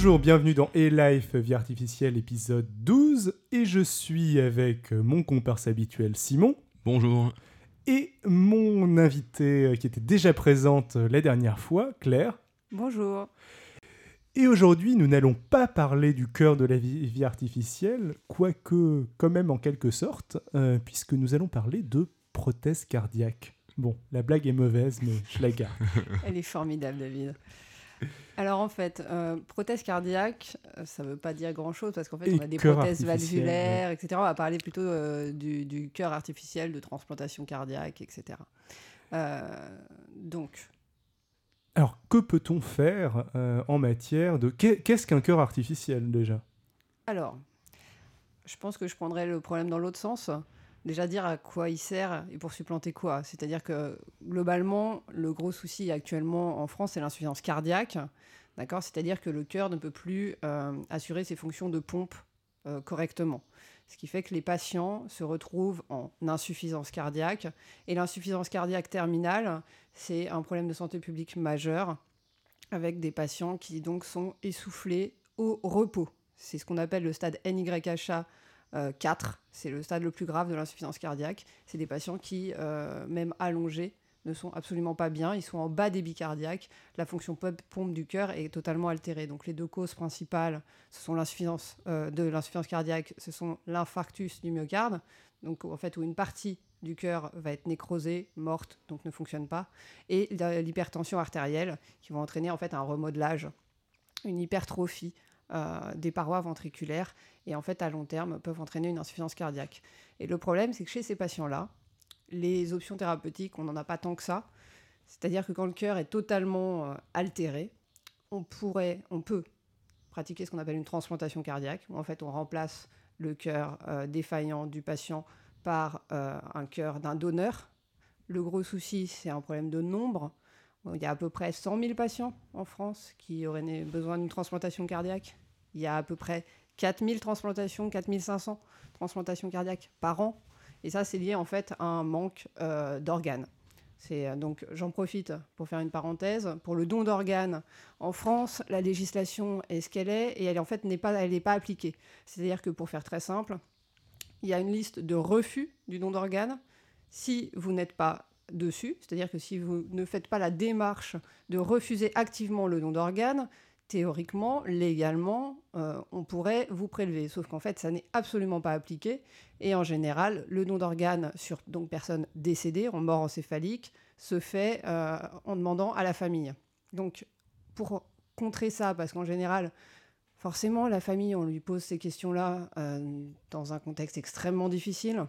Bonjour, bienvenue dans E-Life Vie Artificielle épisode 12 et je suis avec mon comparse habituel Simon Bonjour. et mon invité euh, qui était déjà présente euh, la dernière fois, Claire. Bonjour. Et aujourd'hui, nous n'allons pas parler du cœur de la vie, vie artificielle, quoique quand même en quelque sorte, euh, puisque nous allons parler de prothèse cardiaque. Bon, la blague est mauvaise, mais je la garde. Elle est formidable, David. Alors en fait, euh, prothèse cardiaque, euh, ça ne veut pas dire grand-chose parce qu'en fait, on a des prothèses valvulaires, etc. On va parler plutôt euh, du, du cœur artificiel, de transplantation cardiaque, etc. Euh, donc, Alors, que peut-on faire en matière de... qu'est- Qu'est-ce qu'un cœur artificiel déjà? Alors, je pense que je prendrais le problème dans l'autre sens. Déjà dire à quoi il sert et pour supplanter quoi. C'est-à-dire que globalement, le gros souci actuellement en France, c'est l'insuffisance cardiaque. D'accord? C'est-à-dire que le cœur ne peut plus euh, assurer ses fonctions de pompe euh, correctement. Ce qui fait que les patients se retrouvent en insuffisance cardiaque. Et l'insuffisance cardiaque terminale, c'est un problème de santé publique majeur avec des patients qui donc sont essoufflés au repos. C'est ce qu'on appelle le stade NYHA euh, 4. C'est le stade le plus grave de l'insuffisance cardiaque. C'est des patients qui, euh, même allongés, ne sont absolument pas bien. Ils sont en bas débit cardiaque. La fonction pompe du cœur est totalement altérée. Donc les deux causes principales, ce sont l'insuffisance euh, de l'insuffisance cardiaque, ce sont l'infarctus du myocarde, donc en fait où une partie du cœur va être nécrosée, morte, donc ne fonctionne pas, et l'hypertension artérielle qui va entraîner en fait un remodelage, une hypertrophie euh, des parois ventriculaires et en fait à long terme peuvent entraîner une insuffisance cardiaque. Et le problème c'est que chez ces patients-là, les options thérapeutiques, on n'en a pas tant que ça. C'est-à-dire que quand le cœur est totalement euh, altéré, on pourrait, on peut pratiquer ce qu'on appelle une transplantation cardiaque, où en fait on remplace le cœur euh, défaillant du patient par un cœur d'un donneur. Le gros souci, c'est un problème de nombre. Il y a à peu près 100 000 patients en France qui auraient besoin d'une transplantation cardiaque. Il y a à peu près 4 000 transplantations, 4 500 transplantations cardiaques par an. Et ça, c'est lié en fait à un manque euh, d'organes. Euh, donc j'en profite pour faire une parenthèse pour le don d'organes. En France, la législation est ce qu'elle est et elle en fait n'est pas elle n'est pas appliquée. C'est-à-dire que pour faire très simple, il y a une liste de refus du don d'organes. Si vous n'êtes pas dessus, c'est-à-dire que si vous ne faites pas la démarche de refuser activement le don d'organes, théoriquement, légalement, euh, on pourrait vous prélever. Sauf qu'en fait, ça n'est absolument pas appliqué. Et en général, le don d'organes sur donc personnes décédées, en mort encéphalique, se fait euh, en demandant à la famille. Donc, pour contrer ça, parce qu'en général, forcément, la famille, on lui pose ces questions-là euh, dans un contexte extrêmement difficile.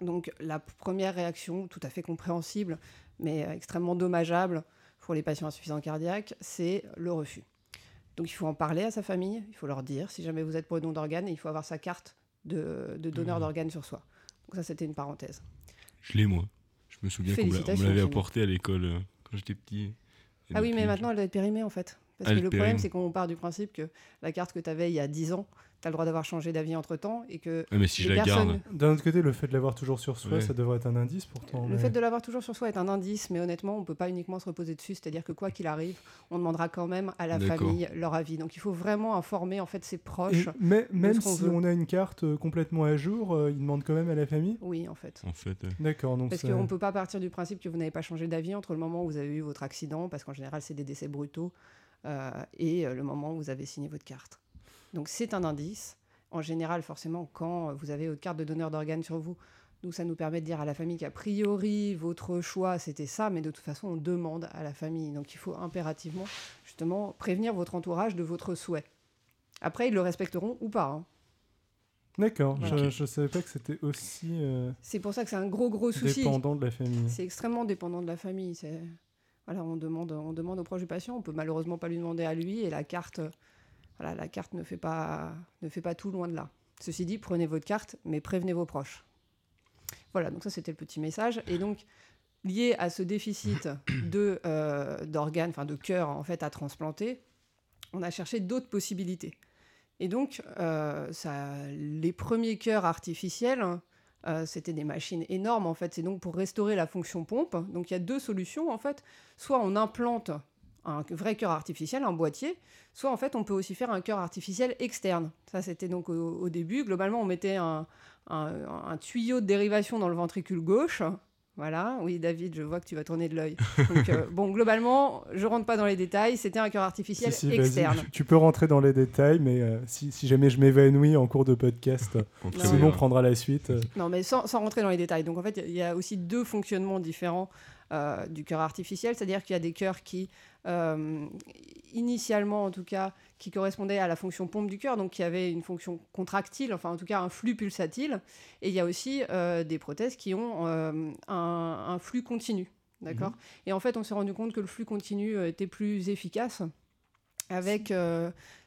Donc, la première réaction, tout à fait compréhensible, mais euh, extrêmement dommageable pour les patients insuffisants cardiaques, c'est le refus. Donc, il faut en parler à sa famille, il faut leur dire, si jamais vous êtes pour le don d'organes, il faut avoir sa carte de, de donneur Mhm. d'organes sur soi. Donc, ça, c'était une parenthèse. Je l'ai, moi. Je me souviens qu'on me l'avait apporté à l'école euh, quand j'étais petit. Et Ah oui, mais depuis, maintenant, elle doit être périmée, en fait. Parce Elle que le problème, c'est qu'on part du principe que la carte que tu avais il y a 10 ans, tu as le droit d'avoir changé d'avis entre-temps et que mais si je les la personnes- garde. D'un autre côté, le fait de l'avoir toujours sur soi, Ouais. ça devrait être un indice pourtant. Le mais- fait de l'avoir toujours sur soi est un indice, mais honnêtement, on ne peut pas uniquement se reposer dessus. C'est-à-dire que quoi qu'il arrive, on demandera quand même à la famille leur avis. Donc il faut vraiment informer en fait ses Et proches. mais- même si veut. on a une carte euh, complètement à jour, euh, il demande quand même à la famille? Oui, en fait. En fait, euh, D'accord, donc Parce ça- qu'on ne peut pas partir du principe que vous n'avez pas changé d'avis entre le moment où vous avez eu votre accident, parce qu'en général, c'est des décès brutaux, euh, et le moment où vous avez signé votre carte. Donc c'est un indice. En général, forcément, quand vous avez votre carte de donneur d'organes sur vous, nous, ça nous permet de dire à la famille qu'a priori, votre choix, c'était ça, mais de toute façon, on demande à la famille. Donc il faut impérativement, justement, prévenir votre entourage de votre souhait. Après, ils le respecteront ou pas. hein. D'accord, je, je savais pas que c'était aussi euh, C'est pour ça que c'est un gros, gros souci. dépendant de la famille. C'est extrêmement dépendant de la famille. Voilà, on demande, on demande aux proches du patient. On peut malheureusement pas lui demander à lui et la carte, voilà, la carte ne fait pas, ne fait pas tout loin de là. Ceci dit, prenez votre carte, mais prévenez vos proches. Voilà, donc ça c'était le petit message. Et donc lié à ce déficit de euh, d'organes, enfin de cœur en fait à transplanter, on a cherché d'autres possibilités. Et donc, euh, ça, les premiers cœurs artificiels, euh, c'était des machines énormes en fait. C'est donc pour restaurer la fonction pompe. Donc il y a deux solutions en fait. Soit on implante un vrai cœur artificiel, un boîtier, soit en fait on peut aussi faire un cœur artificiel externe. Ça c'était donc au, au, début. Globalement on mettait un, un, un, tuyau de dérivation dans le ventricule gauche voilà, oui, David, je vois que tu vas tourner de l'œil. Euh, bon, globalement, je rentre pas dans les détails. C'était un cœur artificiel externe. Tu peux rentrer dans les détails, mais euh, si, si, jamais je m'évanouis en cours de podcast, Simon prendra la suite. Euh. Non, mais sans, sans, rentrer dans les détails. Donc, en fait, il y a aussi deux fonctionnements différents du cœur artificiel, c'est-à-dire qu'il y a des cœurs qui euh, initialement en tout cas, qui correspondait à la fonction pompe du cœur, donc qui avait une fonction contractile, enfin en tout cas un flux pulsatile. Et il y a aussi euh, des prothèses qui ont euh, un, flux continu. D'accord? Mhm. Et en fait, on s'est rendu compte que le flux continu était plus efficace avec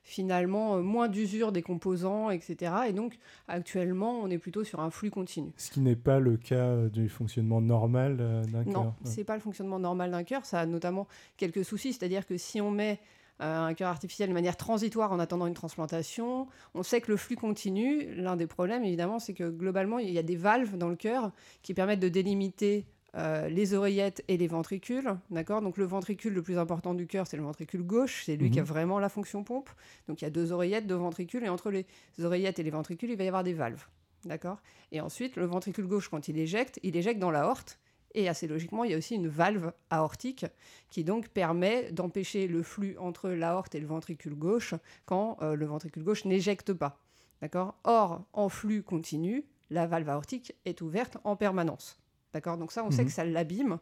finalement moins d'usure des composants, etc. Et donc actuellement, on est plutôt sur un flux continu. Ce qui n'est pas le cas du fonctionnement normal d'un cœur. Non, c'est pas le fonctionnement normal d'un cœur. Ça a notamment quelques soucis, c'est-à-dire que si on met un cœur artificiel de manière transitoire en attendant une transplantation. On sait que le flux continue. L'un des problèmes, évidemment, c'est que globalement, il y a des valves dans le cœur qui permettent de délimiter euh, les oreillettes et les ventricules. D'accord? Donc le ventricule le plus important du cœur, c'est le ventricule gauche. C'est lui qui a mhm. vraiment la fonction pompe. Donc il y a deux oreillettes, deux ventricules. Et entre les oreillettes et les ventricules, il va y avoir des valves. D'accord? Et ensuite, le ventricule gauche, quand il éjecte, il éjecte dans l'aorte. Et assez logiquement, il y a aussi une valve aortique qui donc permet d'empêcher le flux entre l'aorte et le ventricule gauche quand euh, le ventricule gauche n'éjecte pas. D'accord? Or, en flux continu, la valve aortique est ouverte en permanence. D'accord? Donc ça, on sait que mhm. ça l'abîme.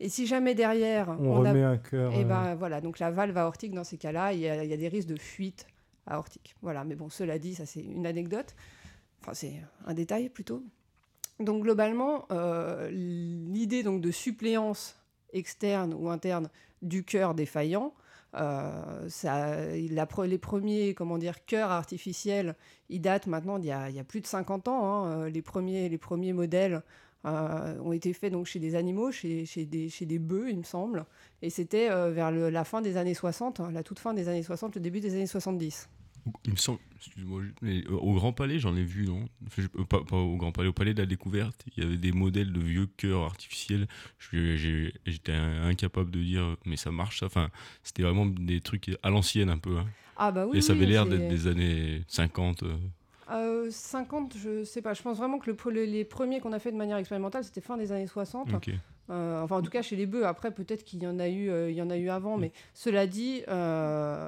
Et si jamais derrière... On, remet un cœur... Et eh ben voilà, donc la valve aortique, dans ces cas-là, il y, a des risques de fuite aortique. Voilà, mais bon, cela dit, ça c'est une anecdote. Enfin, c'est un détail plutôt. Donc globalement, euh, l'idée donc de suppléance externe ou interne du cœur défaillant, euh, ça, la, les premiers comment dire, cœurs artificiels, ils datent maintenant d'il y, y, a plus de 50 ans. Hein. Les, premiers, les premiers modèles euh, ont été faits donc chez des animaux, chez, chez, des, chez des bœufs, il me semble. Et c'était euh, vers la fin des années 60, hein, la toute fin des années 60, le début des années 70. Il me semble, excuse-moi, euh, au Grand Palais, j'en ai vu, non? Pas, au Grand Palais, au Palais de la Découverte, il y avait des modèles de vieux cœurs artificiels. J'étais incapable de dire, mais ça marche, ça. Enfin, c'était vraiment des trucs à l'ancienne un peu. Hein. Ah bah oui. Et ça avait l'air d'être des années 50. 50, euh, je sais pas. Je pense vraiment que le, les premiers qu'on a fait de manière expérimentale, c'était fin des années 60. Euh, enfin, en tout cas, chez les bœufs. Après, peut-être qu'il y en a eu, euh, il y en a eu avant, mais cela dit.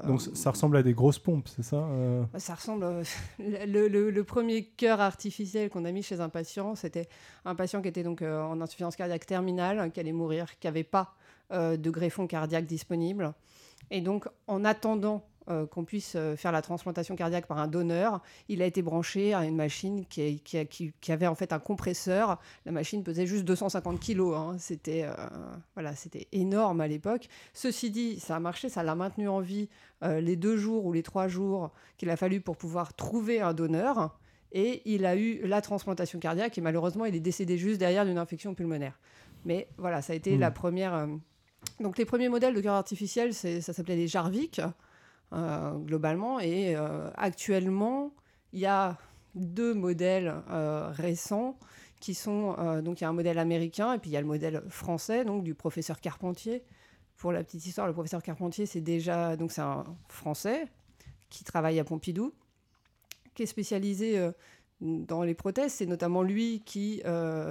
Donc, ça ressemble à des grosses pompes, c'est ça bah, Ça ressemble. le, premier cœur artificiel qu'on a mis chez un patient, c'était un patient qui était donc en insuffisance cardiaque terminale, qui allait mourir, qui n'avait pas de greffon cardiaque disponible. Et donc, en attendant euh, qu'on puisse euh, faire la transplantation cardiaque par un donneur. Il a été branché à une machine qui, avait en fait un compresseur. La machine pesait juste 250 kilos. Hein. C'était euh, voilà, c'était énorme à l'époque. Ceci dit, ça a marché, ça l'a maintenu en vie les deux jours ou les trois jours qu'il a fallu pour pouvoir trouver un donneur. Et il a eu la transplantation cardiaque et malheureusement, il est décédé juste derrière d'une infection pulmonaire. Mais voilà, ça a été la hmm. première. Donc les premiers modèles de cœur artificiel, ça s'appelait les Jarvik. Euh, globalement. Et euh, actuellement, il y a deux modèles euh, récents qui sont donc il y a un modèle américain et puis il y a le modèle français donc du professeur Carpentier. Pour la petite histoire, le professeur Carpentier c'est déjà donc c'est un français qui travaille à Pompidou, qui est spécialisé dans les prothèses. C'est notamment lui qui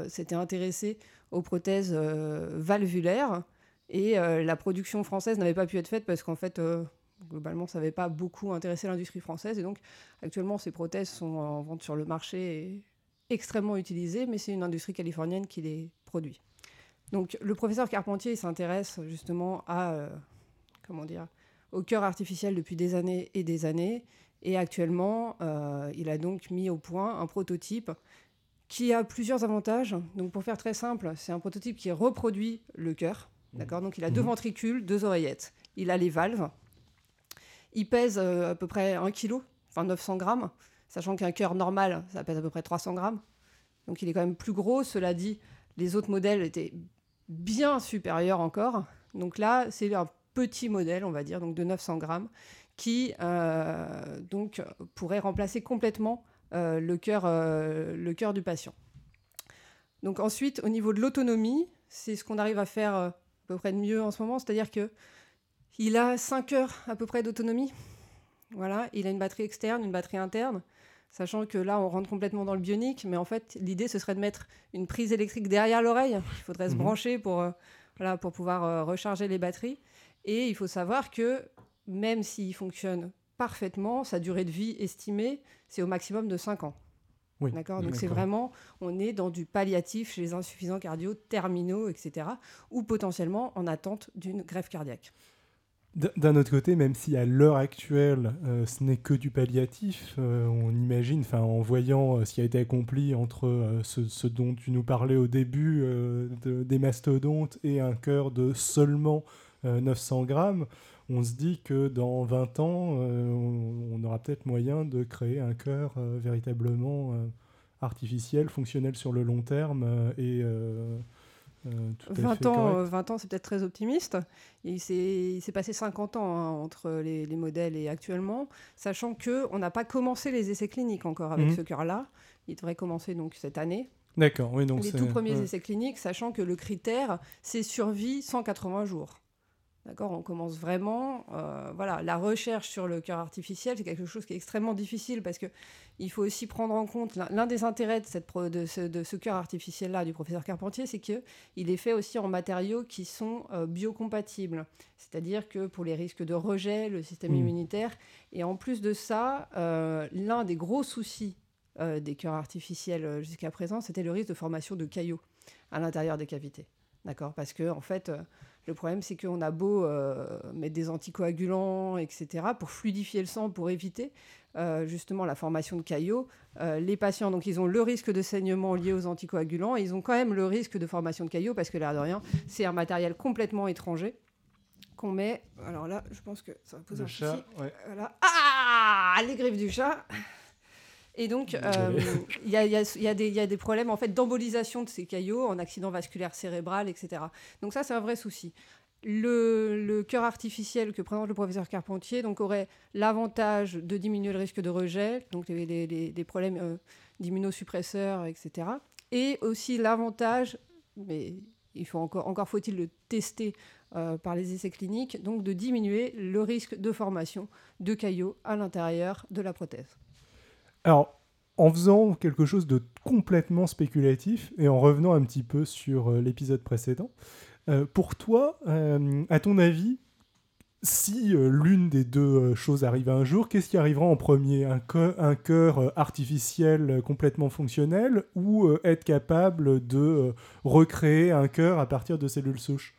s'était intéressé aux prothèses valvulaires et la production française n'avait pas pu être faite parce qu'en fait globalement, ça n'avait pas beaucoup intéressé l'industrie française. Et donc, actuellement, ces prothèses sont en vente sur le marché et extrêmement utilisées, mais c'est une industrie californienne qui les produit. Donc, le professeur Carpentier s'intéresse justement à, euh, comment dire, au cœur artificiel depuis des années et des années. Et actuellement, euh, il a donc mis au point un prototype qui a plusieurs avantages. Donc, pour faire très simple, c'est un prototype qui reproduit le cœur. D'accord? Donc, il a deux mmh. ventricules, deux oreillettes. Il a les valves. Il pèse euh, à peu près 1 kg, enfin 900 grammes, sachant qu'un cœur normal, ça pèse à peu près 300 grammes. Donc il est quand même plus gros. Cela dit, les autres modèles étaient bien supérieurs encore. Donc là, c'est un petit modèle, on va dire, donc de 900 grammes, qui euh, donc pourrait remplacer complètement euh, le cœur le cœur du patient. Donc ensuite, au niveau de l'autonomie, c'est ce qu'on arrive à faire à peu près de mieux en ce moment, c'est-à-dire que Il a 5 heures à peu près d'autonomie. Voilà, il a une batterie externe, une batterie interne. Sachant que là, on rentre complètement dans le bionique, mais en fait, l'idée, ce serait de mettre une prise électrique derrière l'oreille. Il faudrait se Mhm. brancher pour, euh, voilà, pour pouvoir euh, recharger les batteries. Et il faut savoir que même s'il fonctionne parfaitement, sa durée de vie estimée, c'est au maximum de 5 ans. Oui, D'accord? Donc c'est vraiment, on est dans du palliatif chez les insuffisants cardio terminaux, etc. Ou potentiellement en attente d'une greffe cardiaque. D'un autre côté, même si à l'heure actuelle, euh, ce n'est que du palliatif, euh, on imagine, en voyant euh, ce qui a été accompli entre ce, dont tu nous parlais au début de- des mastodontes et un cœur de seulement euh, 900 grammes, on se dit que dans 20 ans, on, on aura peut-être moyen de créer un cœur véritablement artificiel, fonctionnel sur le long terme et euh, euh, tout à 20 fait ans, correct. euh, 20 ans, c'est peut-être très optimiste. Il s'est passé 50 ans hein, entre les, les modèles et actuellement, sachant que on n'a pas commencé les essais cliniques encore avec Mhm. ce cœur-là. Il devrait commencer donc cette année. D'accord, oui, donc les tout premiers ouais. essais cliniques, sachant que le critère, c'est survie 180 jours. D'accord On commence vraiment. euh, voilà, la recherche sur le cœur artificiel, c'est quelque chose qui est extrêmement difficile parce que il faut aussi prendre en compte l'un des intérêts de, cette pro- de ce, de ce cœur artificiel-là du professeur Carpentier, c'est que il est fait aussi en matériaux qui sont euh, biocompatibles. C'est-à-dire que pour les risques de rejet, le système Mm. immunitaire, et en plus de ça, euh, l'un des gros soucis des cœurs artificiels jusqu'à présent, c'était le risque de formation de caillots à l'intérieur des cavités. D'accord? Parce que, en fait, le problème, c'est qu'on a beau euh, mettre des anticoagulants, etc., pour fluidifier le sang, pour éviter euh, justement la formation de caillots, euh, les patients, donc, ils ont le risque de saignement lié aux anticoagulants, et ils ont quand même le risque de formation de caillots, parce que, l'air de rien, c'est un matériel complètement étranger qu'on met. Alors là, je pense que ça va poser Le un chat, souci. ouais. Voilà. Ah Les griffes du chat et donc, euh, il y, a, il y a- il y a des- il y a des problèmes en fait d'embolisation de ces caillots, en accident vasculaire cérébral, etc. Donc ça, c'est un vrai souci. Le, le cœur artificiel que présente le professeur Carpentier donc, aurait l'avantage de diminuer le risque de rejet, donc les, les- les- les problèmes euh, d'immunosuppresseurs, etc. Et aussi l'avantage, mais il faut encore, encore faut-il le tester euh, par les essais cliniques, donc de diminuer le risque de formation de caillots à l'intérieur de la prothèse. Alors, en faisant quelque chose de complètement spéculatif et en revenant un petit peu sur euh, l'épisode précédent, euh, pour toi, euh, à ton avis, si l'une des deux choses arrive un jour, qu'est-ce qui arrivera en premier? Un, un cœur artificiel complètement fonctionnel ou être capable de recréer un cœur à partir de cellules souches?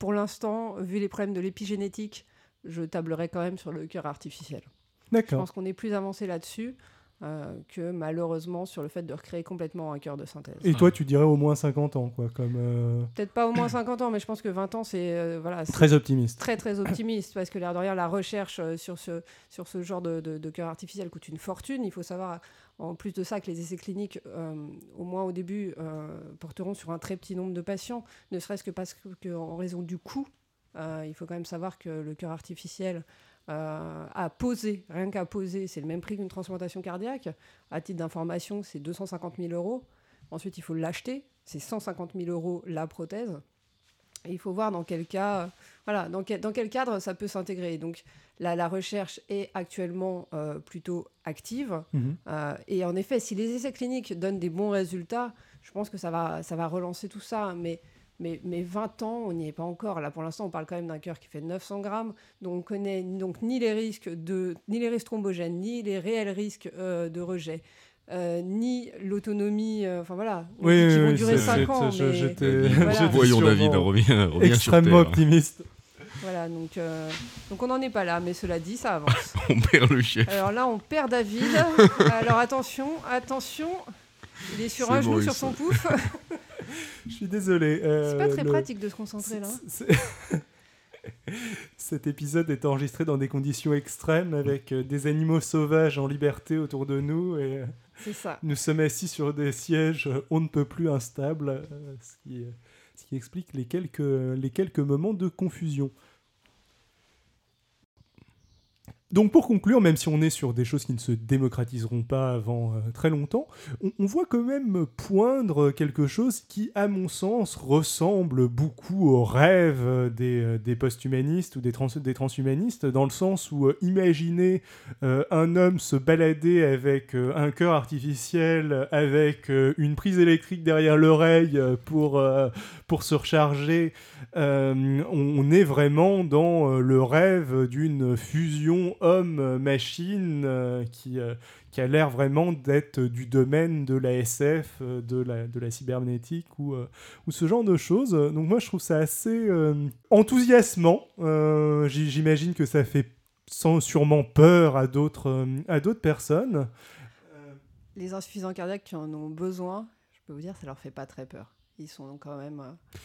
Pour l'instant, vu les problèmes de l'épigénétique, je tablerai quand même sur le cœur artificiel. Je pense qu'on est plus avancé là-dessus euh, que malheureusement sur le fait de recréer complètement un cœur de synthèse. Et toi, tu dirais au moins 50 ans, quoi, comme euh, Peut-être pas au moins 50 ans, mais je pense que 20 ans, c'est euh, voilà, très optimiste. très très optimiste parce que l'air de rien, la recherche sur ce, sur ce genre de, de, de cœur artificiel coûte une fortune. Il faut savoir, en plus de ça, que les essais cliniques, au moins au début, porteront sur un très petit nombre de patients, ne serait-ce que parce que, que en raison du coût. Il faut quand même savoir que le cœur artificiel euh, a posé, rien qu'à poser, c'est le même prix qu'une transplantation cardiaque. À titre d'information, c'est 250 000 euros. Ensuite, il faut l'acheter, c'est 150 000 euros la prothèse. Et il faut voir dans quel cas, euh, voilà, dans quel, dans quel cadre ça peut s'intégrer. Donc la, la recherche est actuellement euh, plutôt active. Mhm. Euh, et en effet, si les essais cliniques donnent des bons résultats, je pense que ça va, ça va relancer tout ça. Mais, mais, mais 20 ans, on n'y est pas encore. Là, pour l'instant, on parle quand même d'un cœur qui fait 900 grammes. Donc on connaît donc ni les risques, de, ni les risques thrombogènes, ni les réels risques euh, de rejet. euh, ni l'autonomie, euh, enfin voilà, on Oui, dit oui, vont oui, durer c'est- 5 c'est- ans, mais j'étais- Voilà. j'étais Voyons David, reviens, reviens extrêmement sur Terre. optimiste. voilà, donc, euh, donc on n'en est pas là, mais cela dit, ça avance. On perd le chef. Alors là, on perd David. Alors attention, attention, il est sur C'est un genou Maurice. sur son pouf. Je suis désolé. euh, C'est pas très le- pratique de se concentrer là. C'est- Cet épisode est enregistré dans des conditions extrêmes avec euh, des animaux sauvages en liberté autour de nous et euh, ça. nous sommes assis sur des sièges on ne peut plus instables, ce qui, ce qui explique les quelques, les quelques moments de confusion. Donc pour conclure, même si on est sur des choses qui ne se démocratiseront pas avant euh, très longtemps, on, voit quand même poindre quelque chose qui, à mon sens, ressemble beaucoup au rêve euh, des, euh, des post-humanistes ou des, trans- des transhumanistes, dans le sens où euh, imaginer un homme se balader avec un cœur artificiel, avec une prise électrique derrière l'oreille pour, pour se recharger, on, est vraiment dans le rêve d'une fusion homme-machine euh, qui, euh, qui a l'air vraiment d'être du domaine de la SF, euh, de, la, de la cybernétique ou, euh, ou ce genre de choses. Donc moi je trouve ça assez euh, enthousiasmant. Euh, J'imagine que ça fait sans sûrement peur à d'autres euh, à d'autres personnes. Les insuffisants cardiaques qui en ont besoin, je peux vous dire, ça leur fait pas très peur. Ils sont quand même euh,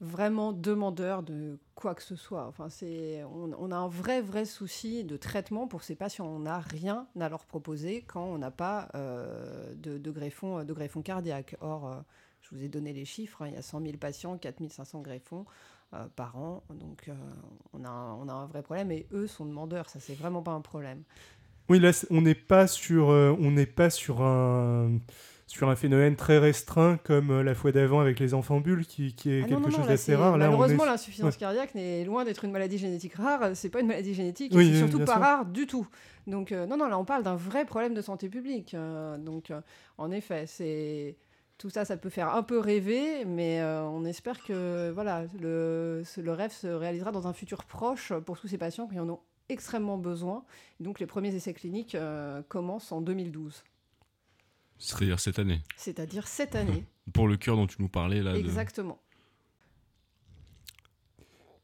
vraiment demandeurs de quoi que ce soit. Enfin, c'est, on, a un vrai, vrai souci de traitement pour ces patients. On n'a rien à leur proposer quand on n'a pas euh, de, de, greffon, de greffon cardiaque. Or, euh, je vous ai donné les chiffres, hein, il y a 100 000 patients, 4500 greffons euh, par an. Donc, on, a un, on a un vrai problème et eux sont demandeurs. Ça, c'est vraiment pas un problème. Oui, là, on n'est pas sur, on n'est pas sur un, sur un phénomène très restreint comme euh, la fois d'avant avec les enfants bulles, qui, qui est Ah non, quelque non, chose d'assez rare. Là, on est malheureusement, l'insuffisance ouais. cardiaque n'est loin d'être une maladie génétique rare. C'est pas une maladie génétique, Oui, c'est surtout pas sûr. rare du tout. Donc euh, non, non, là on parle d'un vrai problème de santé publique. Euh, donc euh, en effet, c'est tout ça, ça peut faire un peu rêver, mais on espère que voilà, le, le rêve se réalisera dans un futur proche pour tous ces patients qui en ont extrêmement besoin. Donc les premiers essais cliniques commencent en 2012, C'est-à-dire cette année. c'est-à-dire cette année. Pour le cœur dont tu nous parlais là. de- Exactement.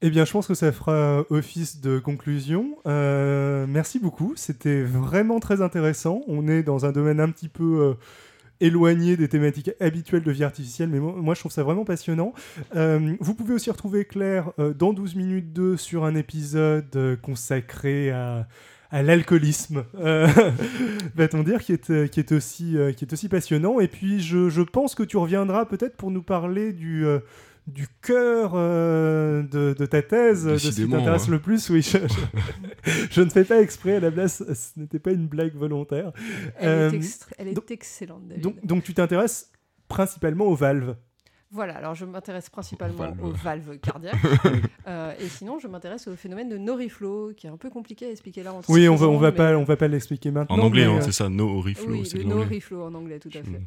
Eh bien, je pense que ça fera office de conclusion. Euh, merci beaucoup. C'était vraiment très intéressant. On est dans un domaine un petit peu euh, éloigné des thématiques habituelles de vie artificielle, mais moi, moi, je trouve ça vraiment passionnant. Euh, vous pouvez aussi retrouver Claire euh, dans 12 minutes 2 sur un épisode euh, consacré à à l'alcoolisme, euh, va-t-on dire, qui est, euh, qui, est aussi, euh, qui est aussi passionnant. Et puis, je, je pense que tu reviendras peut-être pour nous parler du, du cœur euh, de, de ta thèse, de ce qui t'intéresse hein. le plus. Oui, je, je- je ne fais pas exprès à la place, ce n'était pas une blague volontaire. Elle Euh, est, extra- elle est donc- excellente, David. Donc, donc tu t'intéresses principalement aux valves. Voilà, alors je m'intéresse principalement aux valves cardiaques. Euh, et sinon, je m'intéresse au phénomène de no-reflow, qui est un peu compliqué à expliquer là en Oui, on va, 30 on va pas, on va pas l'expliquer maintenant. En anglais, hein, euh, c'est ça, no reflow, Oui, le no-reflow en anglais, tout à fait.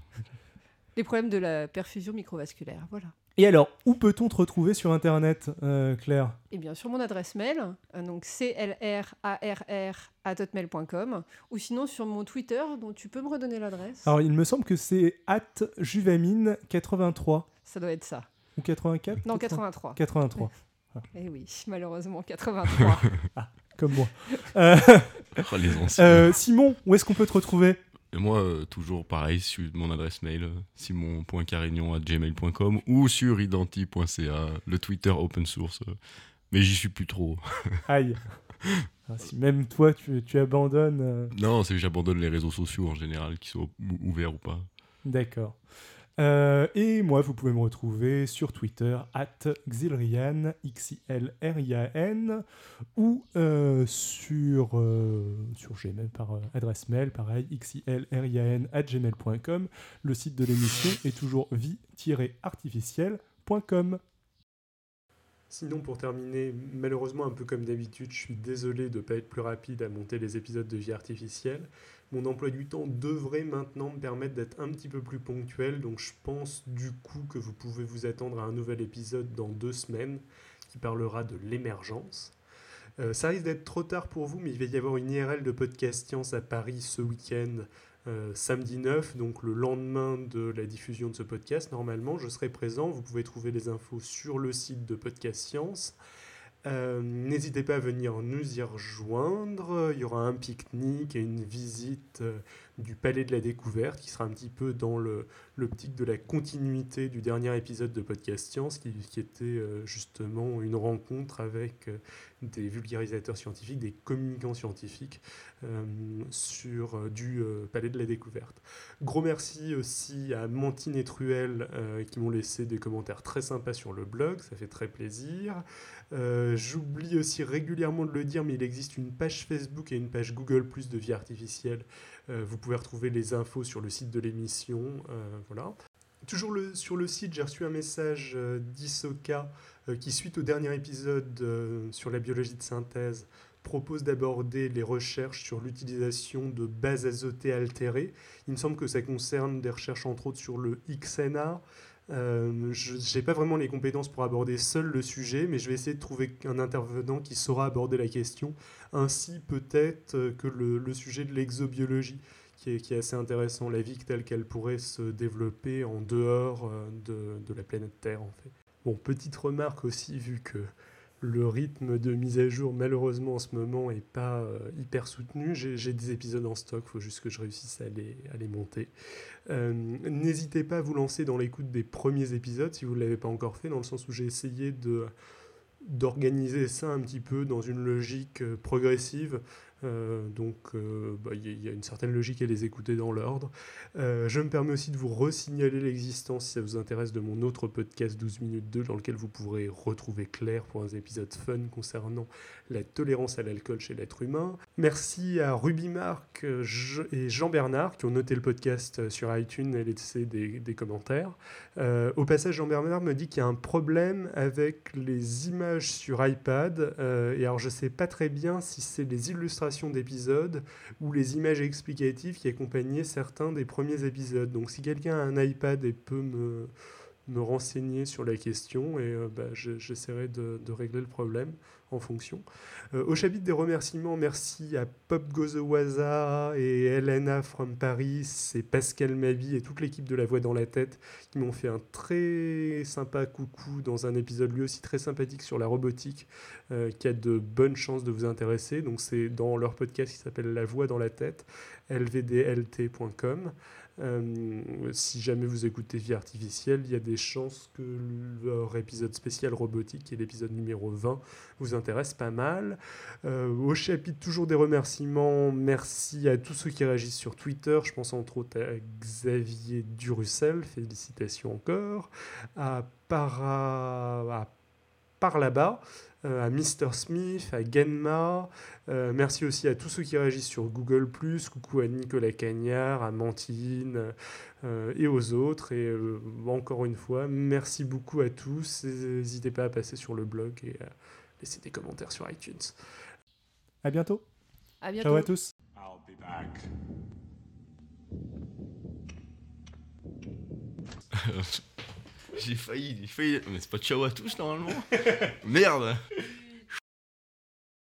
Les problèmes de la perfusion microvasculaire, voilà. Et alors, où peut-on te retrouver sur Internet, euh, Claire? Et bien sur mon adresse mail, euh, donc clrarr@hotmail.com, ou sinon sur mon Twitter, dont tu peux me redonner l'adresse. Alors, il me semble que c'est at juvamine83 Ça doit être ça. ou 84 Non, 83. 83, Eh oui, malheureusement, 83. comme moi. Euh, Oh, les anciens. euh, Simon, où est-ce qu'on peut te retrouver? Et moi, euh, toujours pareil, sur mon adresse mail, simon.carignon.gmail.com ou sur identi.ca, le Twitter open source. euh, mais j'y suis plus trop. Aïe. Ah, si même toi, tu, tu abandonnes. euh, Non, c'est que j'abandonne les réseaux sociaux en général, qu'ils soient ou- ouverts ou pas. D'accord. Euh, et moi, vous pouvez me retrouver sur Twitter, at Xilrian, X-I-L-R-I-A-N, ou euh, sur, euh, sur Gmail, par adresse mail, pareil, X-I-L-R-I-A-N, at gmail.com. Le site de l'émission est toujours vie-artificielle.com. Sinon, pour terminer, malheureusement, un peu comme d'habitude, je suis désolé de ne pas être plus rapide à monter les épisodes de vie artificielle. Mon emploi du temps devrait maintenant me permettre d'être un petit peu plus ponctuel, donc je pense du coup que vous pouvez vous attendre à un nouvel épisode dans deux semaines qui parlera de l'émergence. Euh, ça risque d'être trop tard pour vous, mais il va y avoir une IRL de Podcast Science à Paris ce week-end, euh, samedi 9, donc le lendemain de la diffusion de ce podcast. Normalement, je serai présent. Vous pouvez trouver les infos sur le site de Podcast Science. Euh, N'hésitez pas à venir nous y rejoindre. Il y aura un pique-nique et une visite euh, du Palais de la Découverte qui sera un petit peu dans le- l'optique de la continuité du dernier épisode de Podcast Science qui, était euh, justement une rencontre avec euh, des vulgarisateurs scientifiques, des communicants scientifiques sur du Palais de la Découverte. Gros merci aussi à Mantine et Truel qui m'ont laissé des commentaires très sympas sur le blog, ça fait très plaisir. J'oublie aussi régulièrement de le dire, mais il existe une page Facebook et une page Google Plus de vie artificielle. Vous pouvez retrouver les infos sur le site de l'émission. voilà. Toujours sur le site, j'ai reçu un message euh, d'Isoka euh, qui, suite au dernier épisode euh, sur la biologie de synthèse, propose d'aborder les recherches sur l'utilisation de bases azotées altérées. Il me semble que ça concerne des recherches entre autres sur le XNA. je n'ai pas vraiment les compétences pour aborder seul le sujet, mais je vais essayer de trouver un intervenant qui saura aborder la question, ainsi peut-être que le sujet de l'exobiologie qui est, assez intéressant, la vie telle qu'elle pourrait se développer en dehors euh, de, de, la planète Terre en fait. Bon, petite remarque aussi, vu que le rythme de mise à jour malheureusement en ce moment est pas euh, hyper soutenu, j'ai des épisodes en stock, il faut juste que je réussisse à les, monter. Euh, n'hésitez pas à vous lancer dans l'écoute des premiers épisodes si vous ne l'avez pas encore fait, dans le sens où j'ai essayé d'organiser ça un petit peu dans une logique progressive euh, donc euh, bah, il y, a une certaine logique à les écouter dans l'ordre. Euh, je me permets aussi de vous resignaler l'existence, si ça vous intéresse, de mon autre podcast 12 minutes 2, dans lequel vous pourrez retrouver Claire pour un épisode fun concernant la tolérance à l'alcool chez l'être humain. Merci à Ruby Marc et Jean Bernard qui ont noté le podcast sur iTunes et laissé des, des commentaires. au passage, Jean Bernard me dit qu'il y a un problème avec les images sur iPad. et alors je sais pas très bien si c'est les illustrations d'épisodes ou les images explicatives qui accompagnaient certains des premiers épisodes. Donc si quelqu'un a un iPad et peut me, me renseigner sur la question et euh, bah, j'essaierai de, régler le problème en fonction. Euh, au chapitre des remerciements, merci à Pop Gozowaza et Elena from Paris et Pascal Mabi et toute l'équipe de La Voix dans la tête qui m'ont fait un très sympa coucou dans un épisode lui aussi très sympathique sur la robotique euh, qui a de bonnes chances de vous intéresser. Donc c'est dans leur podcast qui s'appelle La Voix dans la tête, lvdlt.com. Euh, si jamais vous écoutez Vie Artificielle, il y a des chances que leur épisode spécial robotique, qui est l'épisode numéro 20, vous intéresse pas mal. Euh, au chapitre toujours des remerciements, merci à tous ceux qui réagissent sur Twitter. Je pense entre autres à Xavier Durussel, félicitations encore. À, Par là-bas. Euh, à Mr. Smith, à Genma. Euh, merci aussi à tous ceux qui réagissent sur Google, coucou à Nicolas Cagnard, à Mantine euh, et aux autres. Et encore une fois, merci beaucoup à tous. N'hésitez pas à passer sur le blog et à laisser des commentaires sur iTunes. À bientôt. À bientôt. Ciao à tous. J'ai failli, j'ai failli. Mais c'est pas ciao à tous normalement Merde